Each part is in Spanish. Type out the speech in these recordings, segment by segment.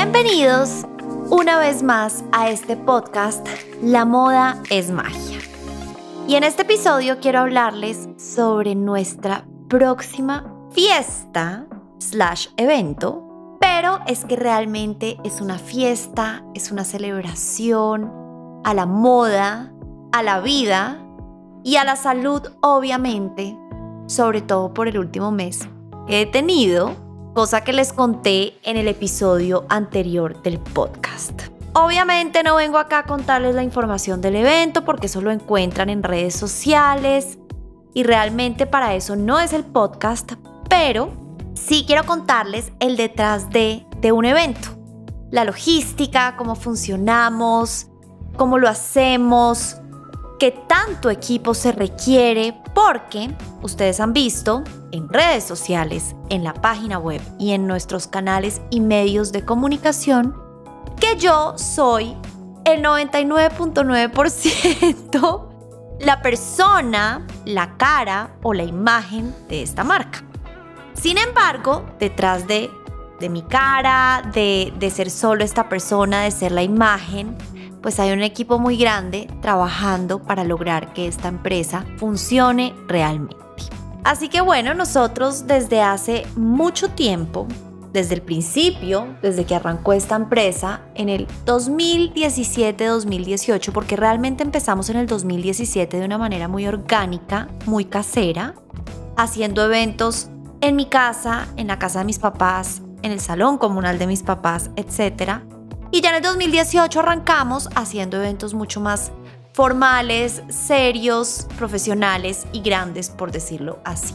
Bienvenidos una vez más a este podcast La moda es magia. Y en este episodio quiero hablarles sobre nuestra próxima fiesta slash evento, pero es que realmente es una fiesta, es una celebración a la moda, a la vida y a la salud obviamente, sobre todo por el último mes que he tenido cosa que les conté en el episodio anterior del podcast. Obviamente no vengo acá a contarles la información del evento porque eso lo encuentran en redes sociales y realmente para eso no es el podcast, pero sí quiero contarles el detrás de, un evento. La logística, cómo funcionamos, cómo lo hacemos, qué tanto equipo se requiere, porque ustedes han visto en redes sociales, en la página web y en nuestros canales y medios de comunicación que yo soy el 99.9% la persona, la cara o la imagen de esta marca. Sin embargo, detrás de, de mi cara, de, de ser solo esta persona, de ser la imagen, pues hay un equipo muy grande trabajando para lograr que esta empresa funcione realmente. Así que bueno, nosotros desde hace mucho tiempo, desde el principio, desde que arrancó esta empresa, en el 2017-2018, porque realmente empezamos en el 2017 de una manera muy orgánica, muy casera, haciendo eventos en mi casa, en la casa de mis papás, en el salón comunal de mis papás, etc. Y ya en el 2018 arrancamos haciendo eventos mucho más formales, serios, profesionales y grandes, por decirlo así.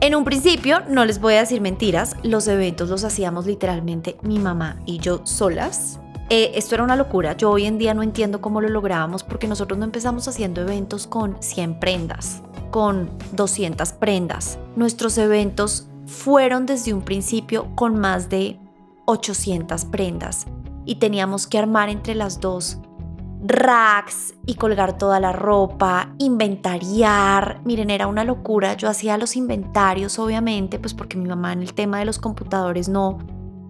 En un principio, no les voy a decir mentiras, los eventos los hacíamos literalmente mi mamá y yo solas. Eh, esto era una locura, yo hoy en día no entiendo cómo lo lográbamos porque nosotros no empezamos haciendo eventos con 100 prendas, con 200 prendas. Nuestros eventos fueron desde un principio con más de 800 prendas y teníamos que armar entre las dos racks y colgar toda la ropa, inventariar. Miren, era una locura. Yo hacía los inventarios, obviamente, pues porque mi mamá en el tema de los computadores no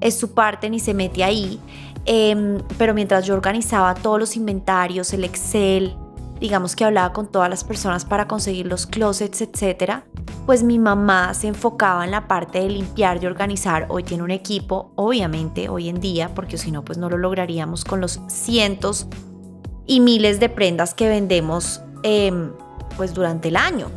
es su parte ni se mete ahí. Em, pero mientras yo organizaba todos los inventarios, el Excel, digamos que hablaba con todas las personas para conseguir los closets, etcétera, pues mi mamá se enfocaba en la parte de limpiar, y organizar. Hoy tiene un equipo, obviamente, hoy en día, porque si no, pues no lo lograríamos con los cientos y miles de prendas que vendemos em, pues durante el año.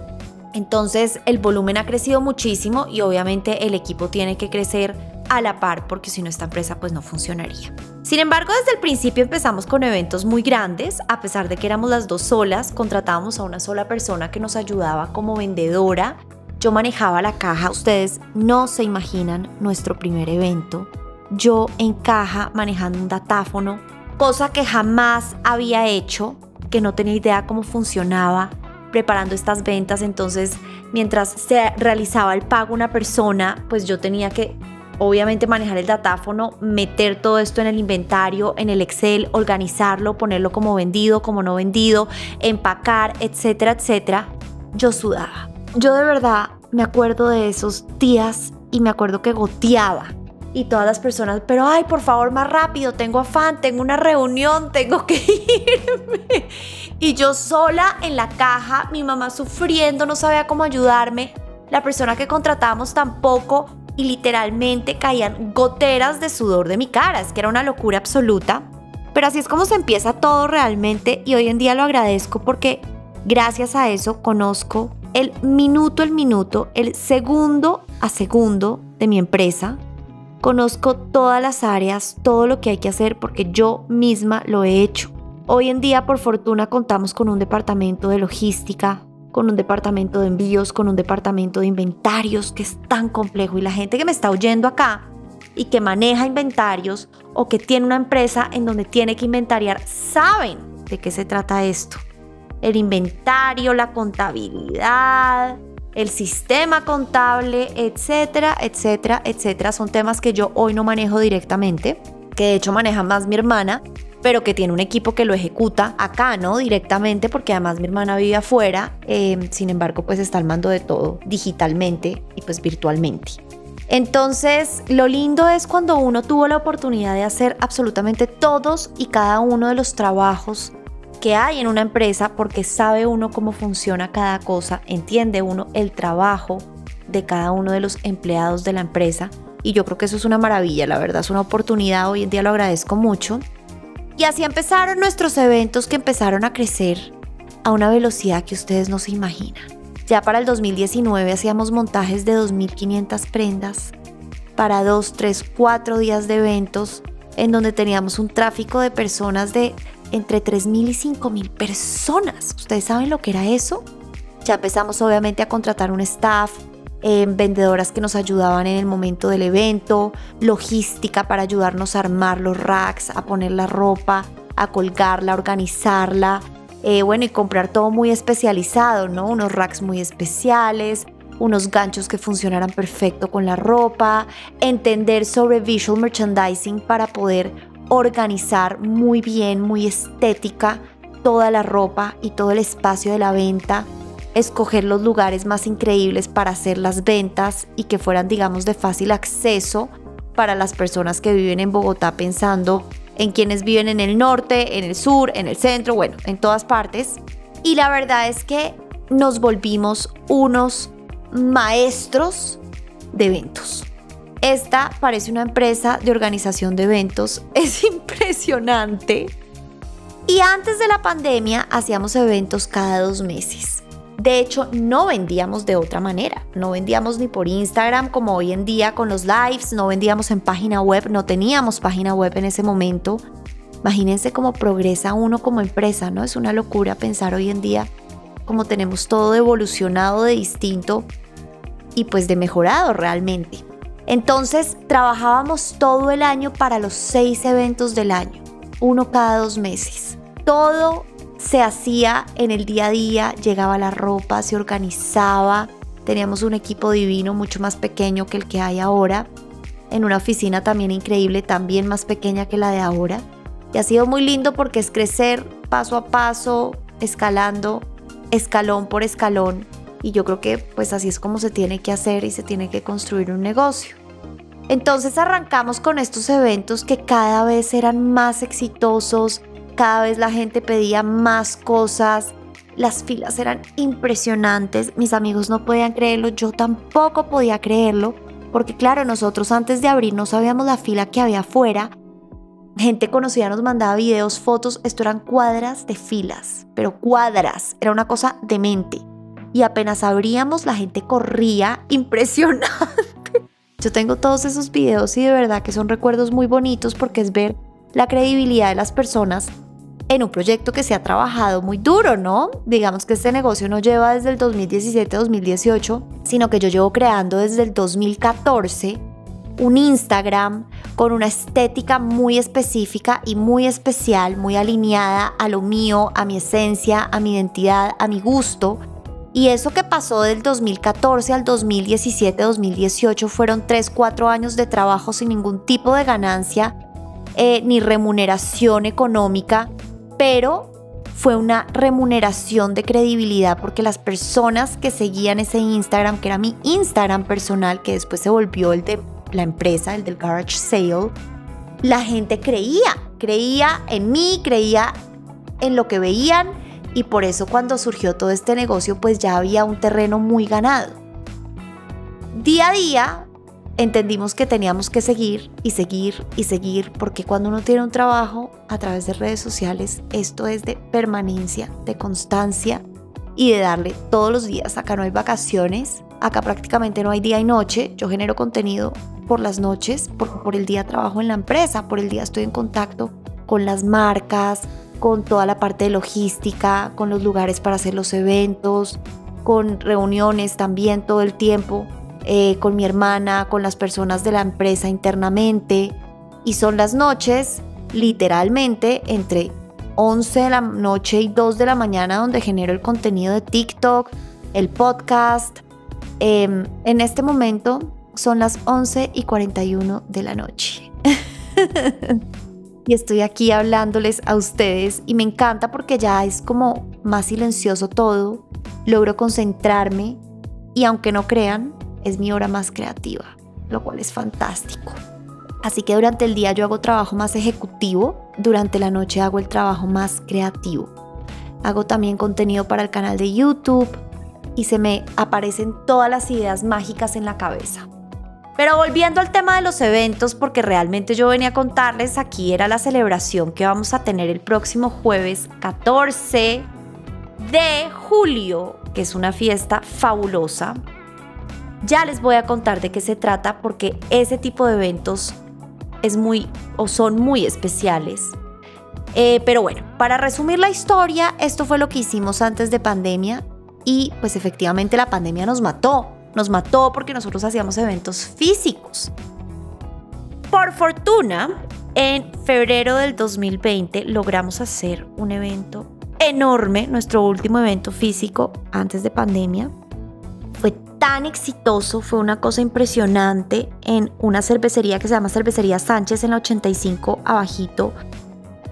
Entonces el volumen ha crecido muchísimo y obviamente el equipo tiene que crecer a la par porque si no esta empresa pues no funcionaría. Sin embargo, desde el principio empezamos con eventos muy grandes, a pesar de que éramos las dos solas, contratábamos a una sola persona que nos ayudaba como vendedora. Yo manejaba la caja, ustedes no se imaginan nuestro primer evento. Yo en caja manejando un datáfono cosa que jamás había hecho, que no tenía idea cómo funcionaba preparando estas ventas. Entonces, mientras se realizaba el pago una persona, pues yo tenía que obviamente manejar el datáfono, meter todo esto en el inventario, en el Excel, organizarlo, ponerlo como vendido, como no vendido, empacar, etcétera, etcétera. Yo sudaba. Yo de verdad me acuerdo de esos días y me acuerdo que goteaba y todas las personas, pero ay, por favor, más rápido, tengo afán, tengo una reunión, tengo que irme. Y yo sola en la caja, mi mamá sufriendo, no sabía cómo ayudarme. La persona que contratamos tampoco y literalmente caían goteras de sudor de mi cara, es que era una locura absoluta. Pero así es como se empieza todo realmente y hoy en día lo agradezco porque gracias a eso conozco el minuto el minuto, el segundo a segundo de mi empresa, Conozco todas las áreas, todo lo que hay que hacer porque yo misma lo he hecho. Hoy en día, por fortuna, contamos con un departamento de logística, con un departamento de envíos, con un departamento de inventarios que es tan complejo y la gente que me está oyendo acá y que maneja inventarios o que tiene una empresa en donde tiene que inventariar saben de qué se trata esto. El inventario, la contabilidad, el sistema contable, etcétera, etcétera, etcétera. Son temas que yo hoy no manejo directamente, que de hecho maneja más mi hermana, pero que tiene un equipo que lo ejecuta acá, ¿no? Directamente, porque además mi hermana vive afuera, em, sin embargo, pues está al mando de todo digitalmente y pues virtualmente. Entonces, lo lindo es cuando uno tuvo la oportunidad de hacer absolutamente todos y cada uno de los trabajos que hay en una empresa porque sabe uno cómo funciona cada cosa, entiende uno el trabajo de cada uno de los empleados de la empresa y yo creo que eso es una maravilla, la verdad es una oportunidad, hoy en día lo agradezco mucho. Y así empezaron nuestros eventos que empezaron a crecer a una velocidad que ustedes no se imaginan. Ya para el 2019 hacíamos montajes de 2.500 prendas para 2, 3, 4 días de eventos en donde teníamos un tráfico de personas de entre 3.000 y 5.000 personas. ¿Ustedes saben lo que era eso? Ya empezamos obviamente a contratar un staff, eh, vendedoras que nos ayudaban en el momento del evento, logística para ayudarnos a armar los racks, a poner la ropa, a colgarla, a organizarla, eh, bueno, y comprar todo muy especializado, ¿no? Unos racks muy especiales, unos ganchos que funcionaran perfecto con la ropa, entender sobre visual merchandising para poder organizar muy bien, muy estética toda la ropa y todo el espacio de la venta, escoger los lugares más increíbles para hacer las ventas y que fueran, digamos, de fácil acceso para las personas que viven en Bogotá pensando en quienes viven en el norte, en el sur, en el centro, bueno, en todas partes. Y la verdad es que nos volvimos unos maestros de eventos. Esta parece una empresa de organización de eventos. Es impresionante. Y antes de la pandemia hacíamos eventos cada dos meses. De hecho, no vendíamos de otra manera. No vendíamos ni por Instagram como hoy en día con los lives, no vendíamos en página web, no teníamos página web en ese momento. Imagínense cómo progresa uno como empresa, ¿no? Es una locura pensar hoy en día cómo tenemos todo evolucionado de distinto y pues de mejorado realmente. Entonces trabajábamos todo el año para los seis eventos del año, uno cada dos meses. Todo se hacía en el día a día, llegaba la ropa, se organizaba, teníamos un equipo divino mucho más pequeño que el que hay ahora, en una oficina también increíble, también más pequeña que la de ahora. Y ha sido muy lindo porque es crecer paso a paso, escalando, escalón por escalón. Y yo creo que pues así es como se tiene que hacer y se tiene que construir un negocio. Entonces arrancamos con estos eventos que cada vez eran más exitosos, cada vez la gente pedía más cosas, las filas eran impresionantes, mis amigos no podían creerlo, yo tampoco podía creerlo, porque claro, nosotros antes de abrir no sabíamos la fila que había afuera, gente conocida nos mandaba videos, fotos, esto eran cuadras de filas, pero cuadras, era una cosa demente. Y apenas abríamos, la gente corría impresionante. Yo tengo todos esos videos y de verdad que son recuerdos muy bonitos porque es ver la credibilidad de las personas en un proyecto que se ha trabajado muy duro, ¿no? Digamos que este negocio no lleva desde el 2017-2018, sino que yo llevo creando desde el 2014 un Instagram con una estética muy específica y muy especial, muy alineada a lo mío, a mi esencia, a mi identidad, a mi gusto. Y eso que pasó del 2014 al 2017-2018 fueron 3-4 años de trabajo sin ningún tipo de ganancia eh, ni remuneración económica pero fue una remuneración de credibilidad porque las personas que seguían ese Instagram, que era mi Instagram personal, que después se volvió el de la empresa, el del garage sale, la gente creía, creía en mí, creía en lo que veían y por eso cuando surgió todo este negocio pues ya había un terreno muy ganado. Día a día entendimos que teníamos que seguir y seguir y seguir, porque cuando uno tiene un trabajo a través de redes sociales, esto es de permanencia, de constancia y de darle todos los días. Acá no hay vacaciones, acá prácticamente no hay día y noche. Yo genero contenido por las noches, porque por el día trabajo en la empresa, por el día estoy en contacto con las marcas, con toda la parte de logística, con los lugares para hacer los eventos, con reuniones también todo el tiempo. Eh, con mi hermana, con las personas de la empresa internamente. Y son las noches, literalmente, entre 11 de la noche y 2 de la mañana donde genero el contenido de TikTok, el podcast. Em, en este momento son las 11 y 41 de la noche. y estoy aquí hablándoles a ustedes y me encanta porque ya es como más silencioso todo. Logro concentrarme y aunque no crean, es mi hora más creativa. lo cual es fantástico. Así que durante el día yo hago trabajo más ejecutivo, durante la noche hago el trabajo más creativo. Hago también contenido para el canal de YouTube y se me aparecen todas las ideas mágicas en la cabeza. Pero volviendo al tema de los eventos, porque realmente yo venía a contarles, aquí era la celebración que vamos a tener el próximo jueves 14 de julio, que es una fiesta fabulosa. Ya les voy a contar de qué se trata porque ese tipo de eventos es muy o son muy especiales. Eh, pero bueno, para resumir la historia, esto fue lo que hicimos antes de pandemia y pues efectivamente la pandemia nos mató. Nos mató porque nosotros hacíamos eventos físicos. Por fortuna, en febrero del 2020 logramos hacer un evento enorme, nuestro último evento físico antes de pandemia. Fue tan exitoso, fue una cosa impresionante en una cervecería que se llama Cervecería Sánchez en la 85 abajito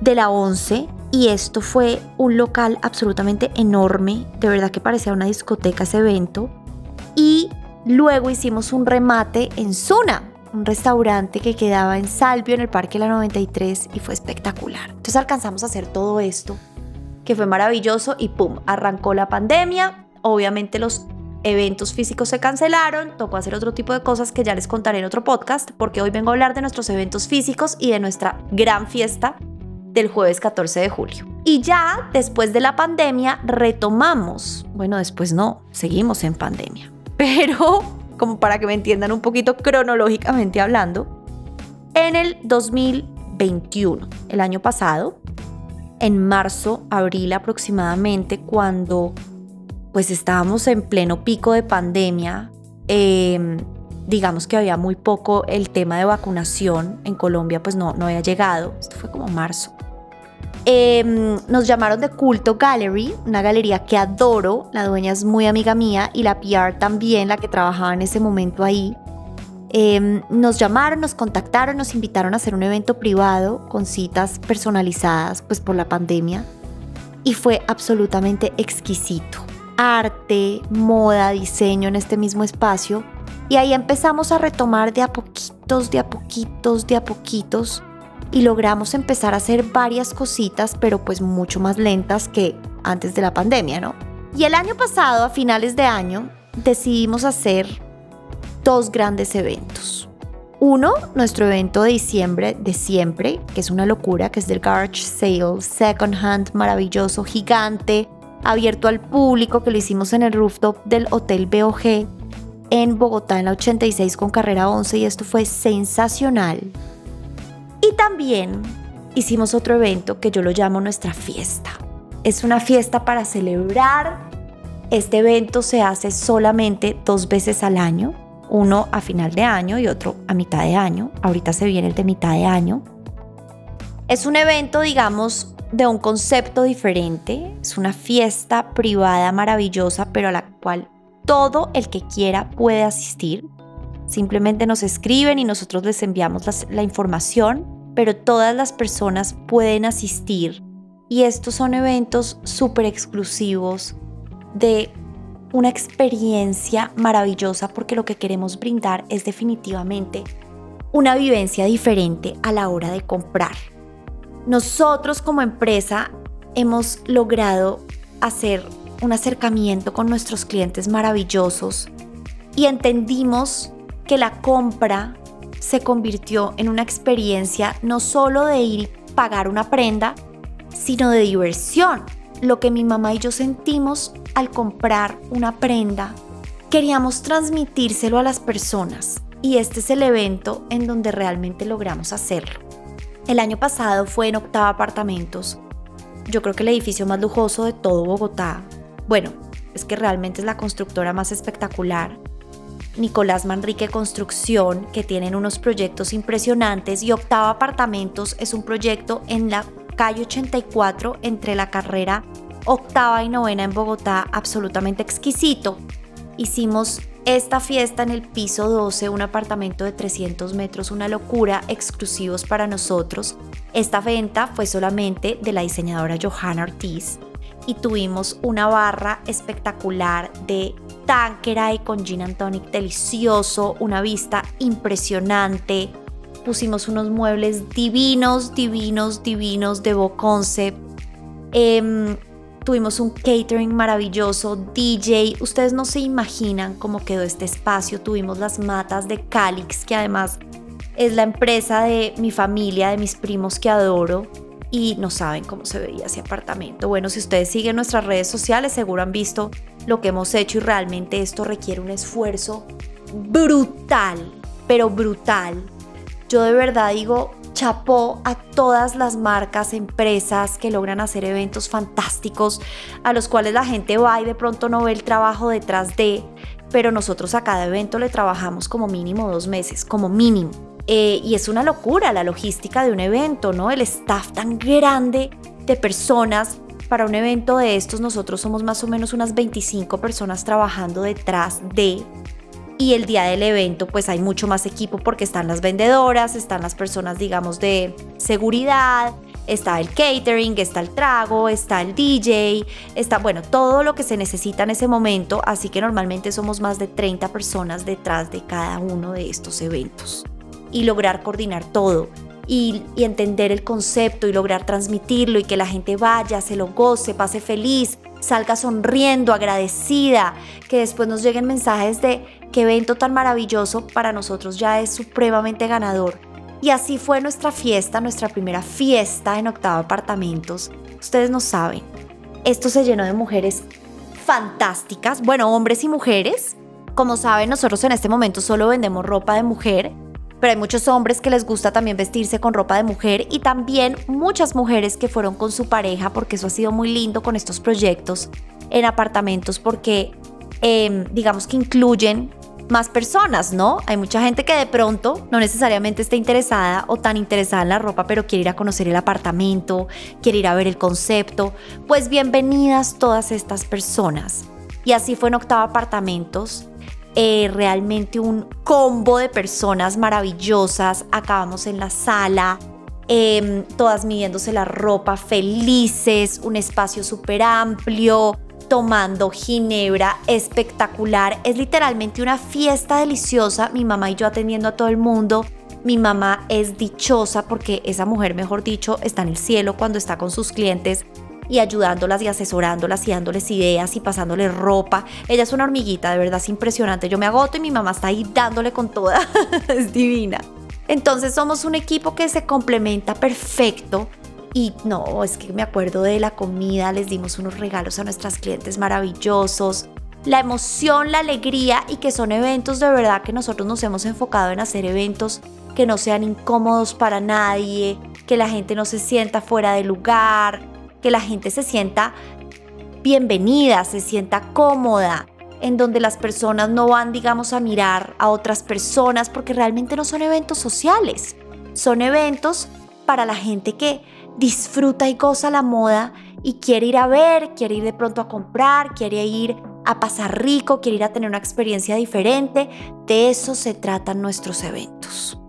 de la 11 y esto fue un local absolutamente enorme, de verdad que parecía una discoteca ese evento y luego hicimos un remate en Zuna, un restaurante que quedaba en Salvio en el Parque La 93 y fue espectacular. Entonces alcanzamos a hacer todo esto que fue maravilloso y pum, arrancó la pandemia, obviamente los eventos físicos se cancelaron, tocó hacer otro tipo de cosas que ya les contaré en otro podcast, porque hoy vengo a hablar de nuestros eventos físicos y de nuestra gran fiesta del jueves 14 de julio. Y ya después de la pandemia retomamos, bueno, después no, seguimos en pandemia, pero como para que me entiendan un poquito cronológicamente hablando, en el 2021, el año pasado, en marzo, abril aproximadamente, cuando pues estábamos en pleno pico de pandemia, em, digamos que había muy poco el tema de vacunación en Colombia, pues no, no había llegado, esto fue como marzo. Em, nos llamaron de Culto Gallery, una galería que adoro, la dueña es muy amiga mía y la PR también, la que trabajaba en ese momento ahí. Em, nos llamaron, nos contactaron, nos invitaron a hacer un evento privado con citas personalizadas pues por la pandemia y fue absolutamente exquisito. Arte, moda, diseño en este mismo espacio y ahí empezamos a retomar de a poquitos, de a poquitos, de a poquitos y logramos empezar a hacer varias cositas pero pues mucho más lentas que antes de la pandemia, ¿no? Y el año pasado, a finales de año, decidimos hacer dos grandes eventos. Uno, nuestro evento de diciembre de siempre, que es una locura, que es del Garage Sale Second Hand, maravilloso, gigante, abierto al público, que lo hicimos en el rooftop del Hotel BOG en Bogotá en la 86 con carrera 11 y esto fue sensacional. Y también hicimos otro evento que yo lo llamo nuestra fiesta. Es una fiesta para celebrar. Este evento se hace solamente dos veces al año uno a final de año y otro a mitad de año. Ahorita se viene el de mitad de año. Es un evento, digamos, de un concepto diferente. Es una fiesta privada maravillosa, pero a la cual todo el que quiera puede asistir. Simplemente nos escriben y nosotros les enviamos la, información, pero todas las personas pueden asistir. Y estos son eventos súper exclusivos de una experiencia maravillosa porque lo que queremos brindar es definitivamente una vivencia diferente a la hora de comprar. Nosotros como empresa hemos logrado hacer un acercamiento con nuestros clientes maravillosos y entendimos que la compra se convirtió en una experiencia no solo de ir y pagar una prenda, sino de diversión. Lo que mi mamá y yo sentimos al comprar una prenda, queríamos transmitírselo a las personas y este es el evento en donde realmente logramos hacerlo. El año pasado fue en Octava Apartamentos, yo creo que el edificio más lujoso de todo Bogotá. Bueno, es que realmente es la constructora más espectacular. Nicolás Manrique Construcción, que tienen unos proyectos impresionantes, y Octava Apartamentos es un proyecto en la calle 84 entre la carrera octava y novena en Bogotá, absolutamente exquisito. Hicimos esta fiesta en el piso 12, un apartamento de 300 metros, una locura, exclusivos para nosotros. Esta venta fue solamente de la diseñadora Johanna Ortiz y tuvimos una barra espectacular de Tanqueray con gin and tonic delicioso, una vista impresionante. Pusimos unos muebles divinos, divinos, divinos de Bo Concept. Em, tuvimos un catering maravilloso, DJ. Ustedes no se imaginan cómo quedó este espacio. Tuvimos las matas de Calix, que además es la empresa de mi familia, de mis primos que adoro y no saben cómo se veía ese apartamento. Bueno, si ustedes siguen nuestras redes sociales, seguro han visto lo que hemos hecho y realmente esto requiere un esfuerzo brutal, pero brutal. Yo de verdad digo, chapó a todas las marcas, empresas que logran hacer eventos fantásticos, a los cuales la gente va y de pronto no ve el trabajo detrás de, pero nosotros a cada evento le trabajamos como mínimo dos meses, como mínimo. Eh, y es una locura la logística de un evento, ¿no? El staff tan grande de personas. Para un evento de estos nosotros somos más o menos unas 25 personas trabajando detrás de y el día del evento pues hay mucho más equipo porque están las vendedoras, están las personas digamos de seguridad, está el catering, está el trago, está el DJ, está bueno, todo lo que se necesita en ese momento, así que normalmente somos más de 30 personas detrás de cada uno de estos eventos y lograr coordinar todo. Y, entender el concepto y lograr transmitirlo y que la gente vaya, se lo goce, pase feliz, salga sonriendo, agradecida, que después nos lleguen mensajes de qué evento tan maravilloso para nosotros ya es supremamente ganador. Y así fue nuestra fiesta, nuestra primera fiesta en Octavo Apartamentos. Ustedes no saben, esto se llenó de mujeres fantásticas, bueno, hombres y mujeres. Como saben, nosotros en este momento solo vendemos ropa de mujer pero hay muchos hombres que les gusta también vestirse con ropa de mujer y también muchas mujeres que fueron con su pareja porque eso ha sido muy lindo con estos proyectos en apartamentos porque em, digamos que incluyen más personas, ¿no? Hay mucha gente que de pronto no necesariamente está interesada o tan interesada en la ropa, pero quiere ir a conocer el apartamento, quiere ir a ver el concepto. Pues bienvenidas todas estas personas. Y así fue en Octava Apartamentos. Eh, realmente un combo de personas maravillosas. Acabamos en la sala, em, todas midiéndose la ropa, felices, un espacio súper amplio, tomando ginebra espectacular. Es literalmente una fiesta deliciosa. Mi mamá y yo atendiendo a todo el mundo. Mi mamá es dichosa porque esa mujer, mejor dicho, está en el cielo cuando está con sus clientes y ayudándolas y asesorándolas y dándoles ideas y pasándoles ropa. Ella es una hormiguita, de verdad es impresionante. Yo me agoto y mi mamá está ahí dándole con toda. es divina. Entonces somos un equipo que se complementa perfecto. Y no, es que me acuerdo de la comida, les dimos unos regalos a nuestras clientes maravillosos. La emoción, la alegría y que son eventos de verdad que nosotros nos hemos enfocado en hacer eventos que no sean incómodos para nadie, que la gente no se sienta fuera de lugar, que la gente se sienta bienvenida, se sienta cómoda, en donde las personas no van, digamos, a mirar a otras personas, porque realmente no son eventos sociales, son eventos para la gente que disfruta y goza la moda y quiere ir a ver, quiere ir de pronto a comprar, quiere ir a pasar rico, quiere ir a tener una experiencia diferente. De eso se tratan nuestros eventos.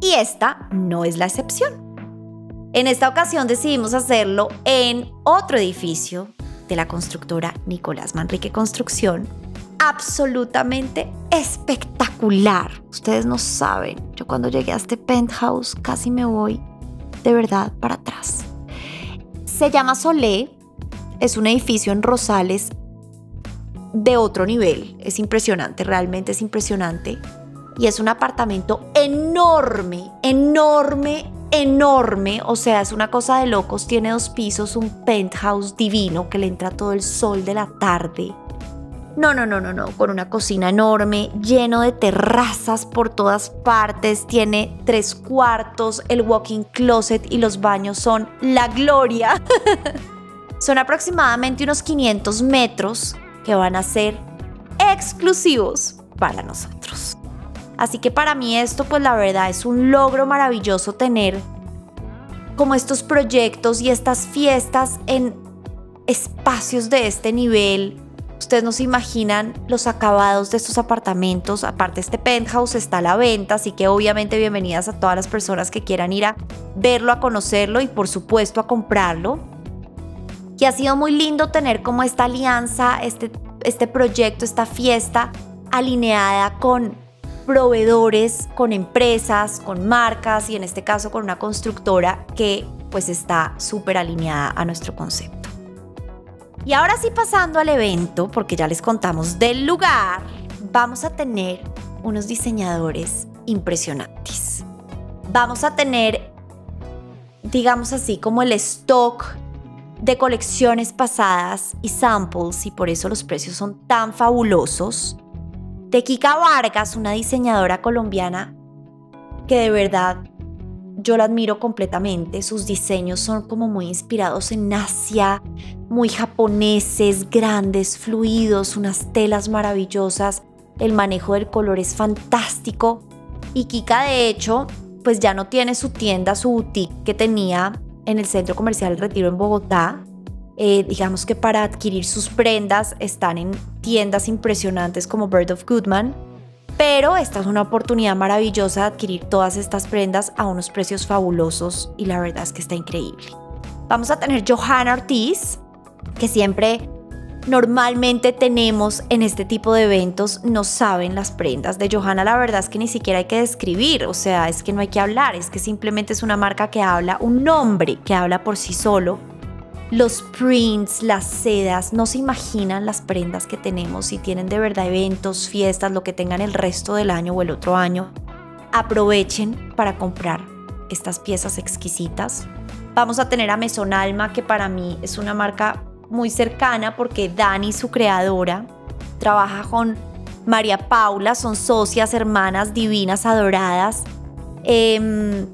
Y esta no es la excepción. En esta ocasión decidimos hacerlo en otro edificio de la constructora Nicolás Manrique Construcción. Absolutamente espectacular. Ustedes no saben, yo cuando llegué a este penthouse casi me voy de verdad para atrás. Se llama Solé, es un edificio en Rosales de otro nivel. Es impresionante, realmente es impresionante. Y es un apartamento enorme, enorme, enorme, o sea, es una cosa de locos, tiene dos pisos, un penthouse divino que le entra todo el sol de la tarde. No, no, no, no, no, con una cocina enorme, lleno de terrazas por todas partes, tiene tres cuartos, el walking closet y los baños son la gloria. son aproximadamente unos 500 metros que van a ser exclusivos para nosotros. Así que para mí esto pues la verdad es un logro maravilloso tener como estos proyectos y estas fiestas en espacios de este nivel. Ustedes no se imaginan los acabados de estos apartamentos. Aparte, este penthouse está a la venta, así que obviamente bienvenidas a todas las personas que quieran ir a verlo, a conocerlo y por supuesto a comprarlo. Y ha sido muy lindo tener como esta alianza, este este proyecto, esta fiesta alineada con proveedores, con empresas, con marcas y en este caso con una constructora que pues está súper alineada a nuestro concepto. Y ahora sí pasando al evento, porque ya les contamos del lugar, vamos a tener unos diseñadores impresionantes. Vamos a tener, digamos así, como el stock de colecciones pasadas y samples y por eso los precios son tan fabulosos Kika Vargas, una diseñadora colombiana que de verdad yo la admiro completamente. Sus diseños son como muy inspirados en Asia, muy japoneses, grandes, fluidos, unas telas maravillosas. El manejo del color es fantástico. Y Kika de hecho, pues ya no tiene su tienda, su boutique que tenía en el Centro Comercial Retiro en Bogotá. Eh, digamos que para adquirir sus prendas están en tiendas impresionantes como Bird of Goodman, pero esta es una oportunidad maravillosa de adquirir todas estas prendas a unos precios fabulosos y la verdad es que está increíble. Vamos a tener Johanna Ortiz, que siempre normalmente tenemos en este tipo de eventos, no saben las prendas de Johanna, la verdad es que ni siquiera hay que describir, o sea, es que no hay que hablar, es que simplemente es una marca que habla, un nombre que habla por sí solo los prints, las sedas, no se imaginan las prendas que tenemos si tienen de verdad eventos, fiestas, lo que tengan el resto del año o el otro año. Aprovechen para comprar estas piezas exquisitas. Vamos a tener a Meson Alma, que para mí es una marca muy cercana porque Dani, su creadora, trabaja con María Paula, son socias, hermanas divinas, adoradas. Eh,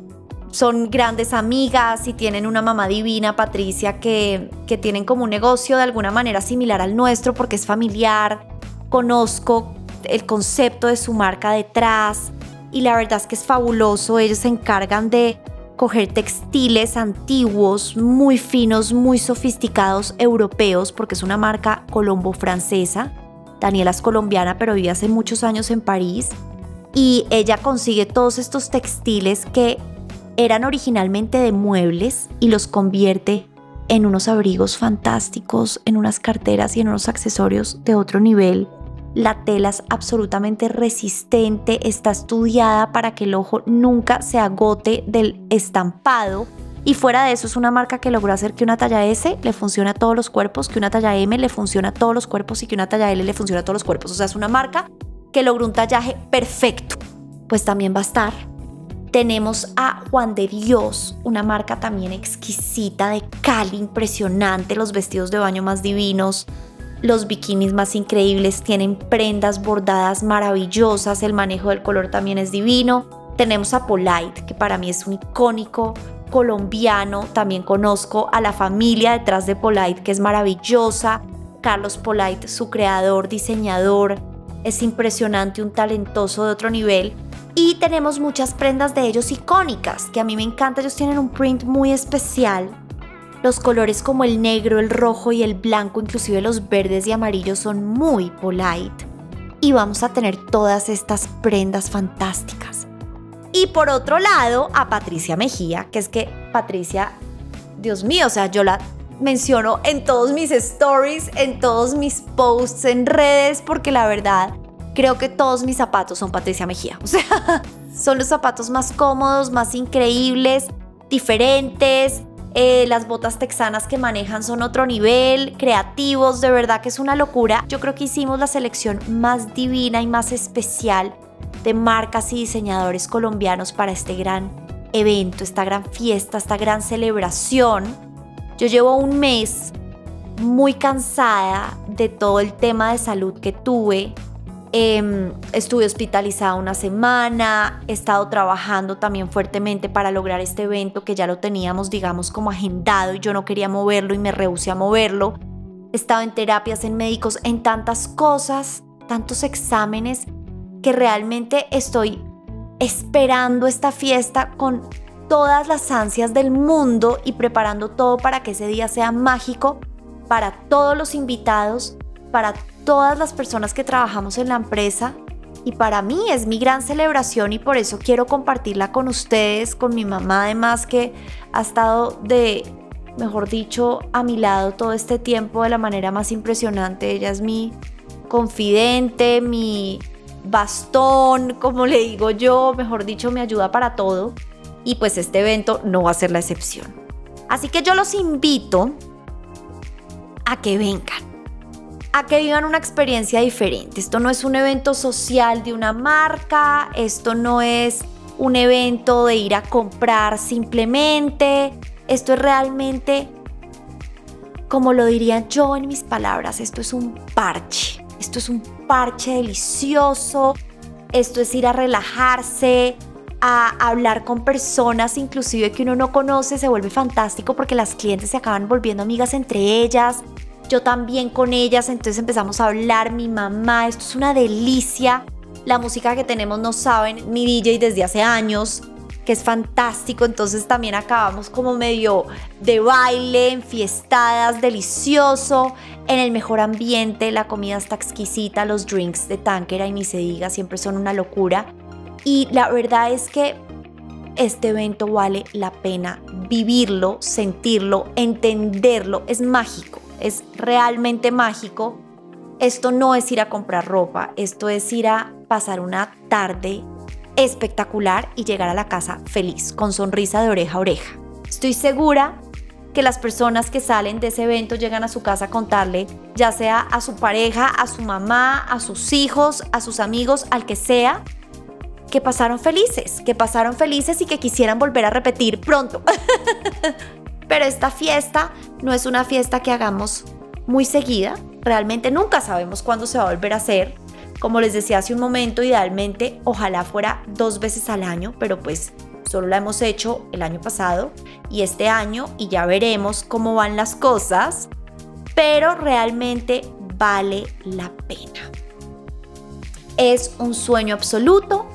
son grandes amigas y tienen una mamá divina, Patricia, que, que tienen como un negocio de alguna manera similar al nuestro porque es familiar. Conozco el concepto de su marca detrás y la verdad es que es fabuloso. Ellos se encargan de coger textiles antiguos, muy finos, muy sofisticados, europeos, porque es una marca colombo-francesa. Daniela es colombiana, pero vive hace muchos años en París. Y ella consigue todos estos textiles que eran originalmente de muebles y los convierte en unos abrigos fantásticos, en unas carteras y en unos accesorios de otro nivel. La tela es absolutamente resistente, está estudiada para que el ojo nunca se agote del estampado. Y fuera de eso es una marca que logró hacer que una talla S le funcione a todos los cuerpos, que una talla M le funcione a todos los cuerpos y que una talla L le funcione a todos los cuerpos. O sea, es una marca que logró un tallaje perfecto. Pues también va a estar tenemos a Juan de Dios, una marca también exquisita de Cali, impresionante, los vestidos de baño más divinos, los bikinis más increíbles, tienen prendas bordadas maravillosas, el manejo del color también es divino. Tenemos a Polite, que para mí es un icónico colombiano, también conozco a la familia detrás de Polite, que es maravillosa. Carlos Polite, su creador, diseñador, es impresionante, un talentoso de otro nivel. Y tenemos muchas prendas de ellos icónicas, que a mí me encanta, ellos tienen un print muy especial. Los colores como el negro, el rojo y el blanco, inclusive los verdes y amarillos son muy polite. Y vamos a tener todas estas prendas fantásticas. Y por otro lado, a Patricia Mejía, que es que Patricia, Dios mío, o sea, yo la menciono en todos mis stories, en todos mis posts en redes, porque la verdad creo que todos mis zapatos son Patricia Mejía. O sea, son los zapatos más cómodos, más increíbles, diferentes. Eh, las botas texanas que manejan son otro nivel, creativos, de verdad que es una locura. Yo creo que hicimos la selección más divina y más especial de marcas y diseñadores colombianos para este gran evento, esta gran fiesta, esta gran celebración. Yo llevo un mes muy cansada de todo el tema de salud que tuve, Em, estuve hospitalizada una semana, he estado trabajando también fuertemente para lograr este evento que ya lo teníamos, digamos, como agendado y yo no quería moverlo y me rehusé a moverlo. He estado en terapias, en médicos, en tantas cosas, tantos exámenes, que realmente estoy esperando esta fiesta con todas las ansias del mundo y preparando todo para que ese día sea mágico para todos los invitados, para todas las personas que trabajamos en la empresa y para mí es mi gran celebración y por eso quiero compartirla con ustedes, con mi mamá además que ha estado de, mejor dicho, a mi lado todo este tiempo de la manera más impresionante. Ella es mi confidente, mi bastón, como le digo yo, mejor dicho, me ayuda para todo. Y pues este evento no va a ser la excepción. Así que yo los invito a que vengan, a que vivan una experiencia diferente. Esto no es un evento social de una marca, esto no es un evento de ir a comprar simplemente, esto es realmente, como lo diría yo en mis palabras, esto es un parche, esto es un parche delicioso, esto es ir a relajarse, a hablar con personas inclusive que uno no conoce, se vuelve fantástico porque las clientes se acaban volviendo amigas entre ellas, yo también con ellas, entonces empezamos a hablar, mi mamá, esto es una delicia. La música que tenemos no saben, mi DJ desde hace años, que es fantástico, entonces también acabamos como medio de baile, enfiestadas, delicioso, en el mejor ambiente, la comida está exquisita, los drinks de Tankera y mi se diga siempre son una locura. Y la verdad es que este evento vale la pena vivirlo, sentirlo, entenderlo, es mágico es realmente mágico. Esto no es ir a comprar ropa, esto es ir a pasar una tarde espectacular y llegar a la casa feliz, con sonrisa de oreja a oreja. Estoy segura que las personas que salen de ese evento llegan a su casa a contarle, ya sea a su pareja, a su mamá, a sus hijos, a sus amigos, al que sea, que pasaron felices, que pasaron felices y que quisieran volver a repetir pronto. Pero esta fiesta no es una fiesta que hagamos muy seguida. Realmente nunca sabemos cuándo se va a volver a hacer. Como les decía hace un momento, idealmente ojalá fuera dos veces al año, pero pues solo la hemos hecho el año pasado y este año y ya veremos cómo van las cosas. Pero realmente vale la pena. Es un sueño absoluto.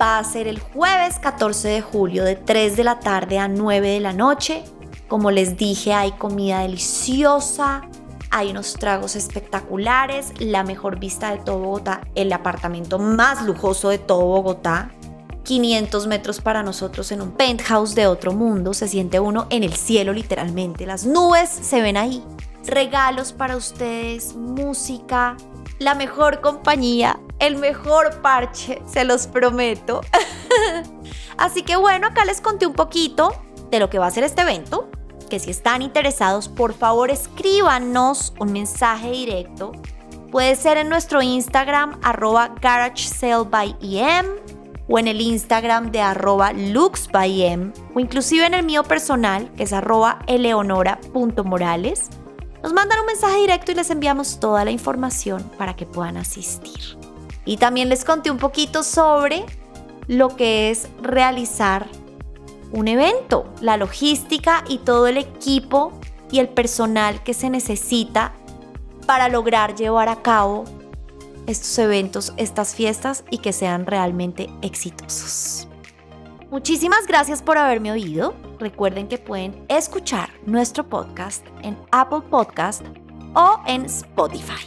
Va a ser el jueves 14 de julio de 3 de la tarde a 9 de la noche como les dije, hay comida deliciosa, hay unos tragos espectaculares, la mejor vista de todo Bogotá, el apartamento más lujoso de todo Bogotá. 500 metros para nosotros en un penthouse de otro mundo, se siente uno en el cielo literalmente, las nubes se ven ahí, regalos para ustedes, música, la mejor compañía, el mejor parche, se los prometo. Así que bueno, acá les conté un poquito de lo que va a ser este evento que si están interesados, por favor escríbanos un mensaje directo. Puede ser en nuestro Instagram arroba garagesalebyem o en el Instagram de arroba luxbyem o inclusive en el mío personal que es arroba eleonora.morales. Nos mandan un mensaje directo y les enviamos toda la información para que puedan asistir. Y también les conté un poquito sobre lo que es realizar un evento, la logística y todo el equipo y el personal que se necesita para lograr llevar a cabo estos eventos, estas fiestas y que sean realmente exitosos. Muchísimas gracias por haberme oído. Recuerden que pueden escuchar nuestro podcast en Apple Podcast o en Spotify.